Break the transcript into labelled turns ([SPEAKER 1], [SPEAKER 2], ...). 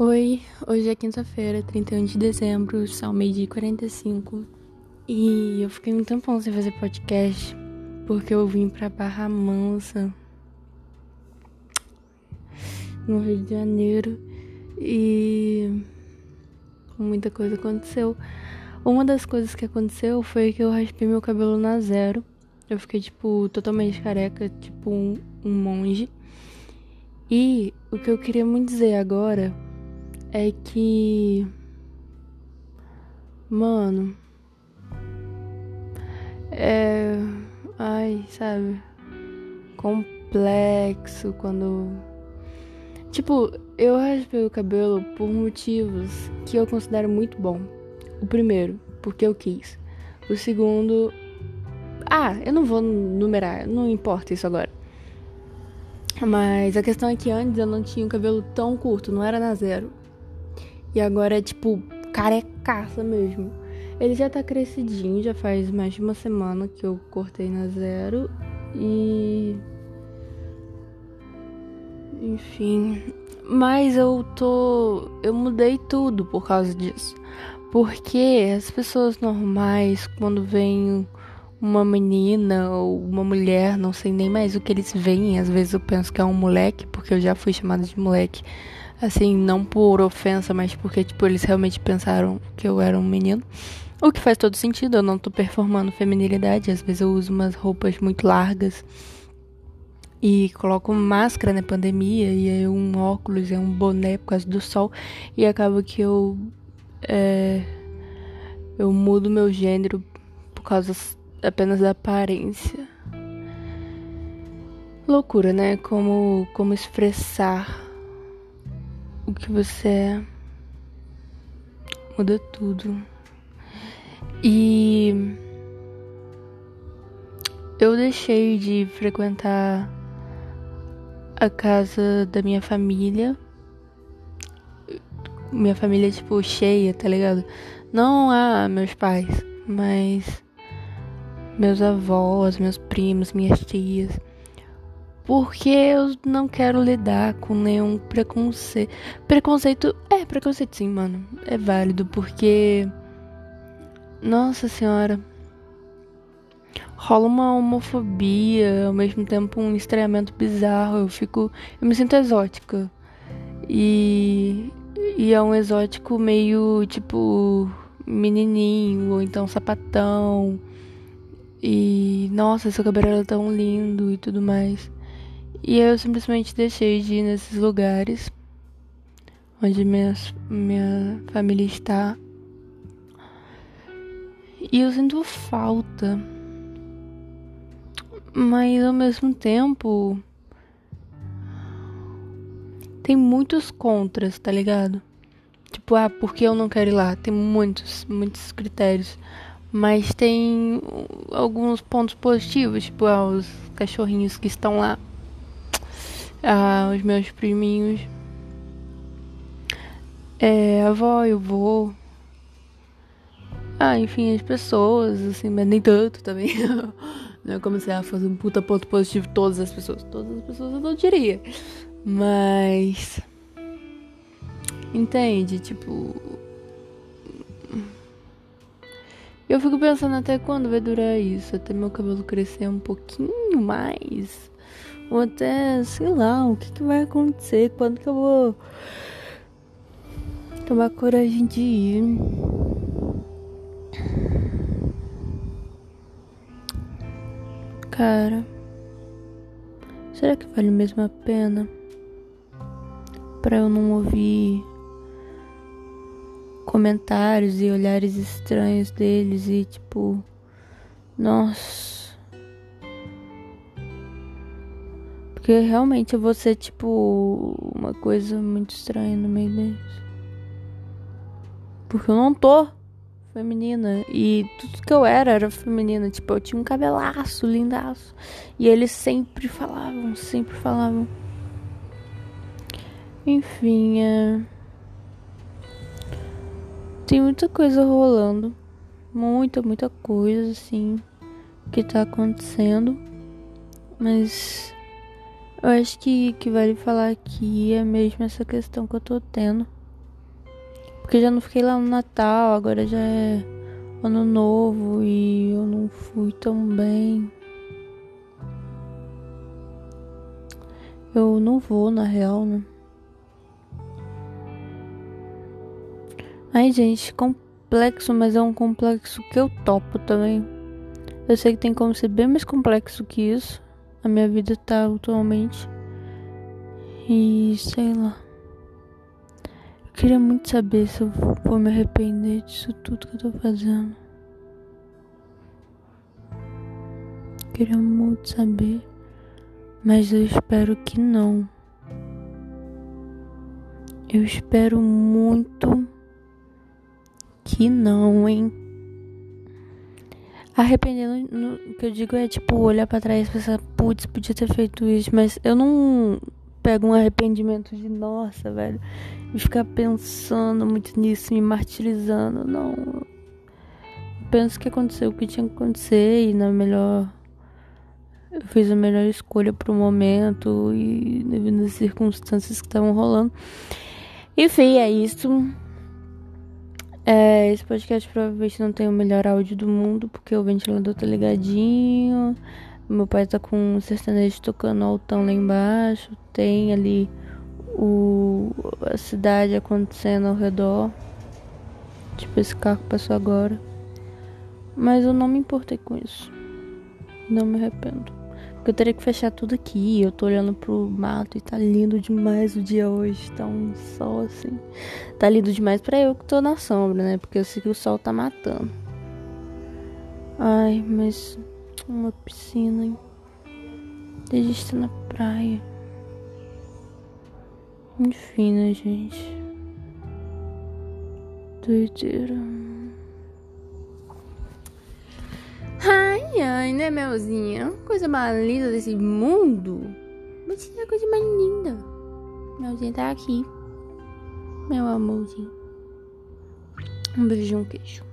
[SPEAKER 1] Oi, hoje é quinta-feira, 31 de dezembro, são meio-dia e 45 e eu fiquei um tempão sem fazer podcast porque eu vim pra Barra Mansa no Rio de Janeiro e muita coisa aconteceu. Uma das coisas que aconteceu foi que eu raspei meu cabelo na zero. Eu fiquei, tipo, totalmente careca, tipo um, um monge. E o que eu queria muito dizer agora é que. Mano. É. Ai, sabe? Complexo quando. Tipo, eu raspei o cabelo por motivos que eu considero muito bom. O primeiro, porque eu quis. O segundo. Ah, eu não vou numerar, não importa isso agora. Mas a questão é que antes eu não tinha o cabelo tão curto, não era na zero. E agora é tipo carecaça mesmo. Ele já tá crescidinho, já faz mais de uma semana que eu cortei na zero. E. Enfim. Mas eu tô. Eu mudei tudo por causa disso. Porque as pessoas normais, quando vêm uma menina ou uma mulher, não sei nem mais o que eles veem, às vezes eu penso que é um moleque, porque eu já fui chamada de moleque Assim, não por ofensa, mas porque, tipo, eles realmente pensaram que eu era um menino. O que faz todo sentido, eu não tô performando feminilidade. Às vezes eu uso umas roupas muito largas e coloco máscara na pandemia e aí um óculos e um boné por causa do sol e acaba que eu é, eu mudo meu gênero por causa apenas da aparência. Loucura, né? Como como expressar o que você é muda tudo. E eu deixei de frequentar a casa da minha família. Minha família, tipo, cheia, tá ligado? Não a meus pais, mas meus avós, meus primos, minhas tias porque eu não quero lidar com nenhum preconceito. Preconceito, é, preconceito sim, mano. É válido, porque. Nossa senhora. Rola uma homofobia, ao mesmo tempo um estranhamento bizarro. Eu fico. Eu me sinto exótica. E. E é um exótico meio tipo. menininho, ou então sapatão. E. Nossa, seu cabelo era tão lindo e tudo mais. E eu simplesmente deixei de ir nesses lugares onde minha, minha família está. E eu sinto falta. Mas ao mesmo tempo. Tem muitos contras, tá ligado? Tipo, ah, porque eu não quero ir lá? Tem muitos, muitos critérios. Mas tem alguns pontos positivos, tipo, ah, os cachorrinhos que estão lá ah, os meus priminhos, é, a avó e o vô. Ah, enfim, as pessoas, assim, mas nem tanto também. não é como se ah, fosse um puta ponto positivo todas as pessoas. Todas as pessoas eu não diria. Mas. Entende? Tipo. Eu fico pensando até quando vai durar isso, até meu cabelo crescer um pouquinho mais. Ou até, sei lá, o que, que vai acontecer, quando que eu vou tomar coragem de ir. Cara, será que vale mesmo a pena? Pra eu não ouvir comentários e olhares estranhos deles e tipo, nossa. Porque realmente eu vou ser, tipo, uma coisa muito estranha no meio deles. Porque eu não tô feminina. E tudo que eu era era feminina. Tipo, eu tinha um cabelaço, lindaço. E eles sempre falavam, sempre falavam. Enfim, é... Tem muita coisa rolando. Muita, muita coisa, assim, que tá acontecendo. Mas eu acho que que vale falar aqui é mesmo essa questão que eu tô tendo Porque já não fiquei lá no Natal, agora já é ano novo e eu não fui tão bem. Eu não vou, na real, né? Ai, gente, complexo, mas é um complexo que eu topo também. Eu sei que tem como ser bem mais complexo que isso. A minha vida tá atualmente. E sei lá. Eu queria muito saber se eu vou me arrepender disso tudo que eu tô fazendo. Eu queria muito saber. Mas eu espero que não. Eu espero muito que não, hein? Arrependendo, no, o que eu digo é tipo olhar para trás e pensar, putz, podia ter feito isso, mas eu não pego um arrependimento de nossa, velho, e ficar pensando muito nisso, me martirizando, não. Penso que aconteceu o que tinha que acontecer e na melhor eu fiz a melhor escolha pro momento e devido às circunstâncias que estavam rolando. Enfim, é isso. É, esse podcast provavelmente não tem o melhor áudio do mundo, porque o ventilador tá ligadinho. Meu pai tá com um sertanejo tocando altão lá embaixo. Tem ali o, a cidade acontecendo ao redor. Tipo, esse carro passou agora. Mas eu não me importei com isso. Não me arrependo. Porque eu teria que fechar tudo aqui. Eu tô olhando pro mato e tá lindo demais o dia hoje. Tá um sol assim. Tá lindo demais pra eu que tô na sombra, né? Porque eu sei que o sol tá matando. Ai, mas uma piscina, hein? Desde estar na praia. Enfim, né, gente? Doideira. Ai, ai, né, Melzinha? Coisa mais linda desse mundo. Você é a coisa mais linda. Melzinha tá aqui. Meu amorzinho. Um beijo e um queijo.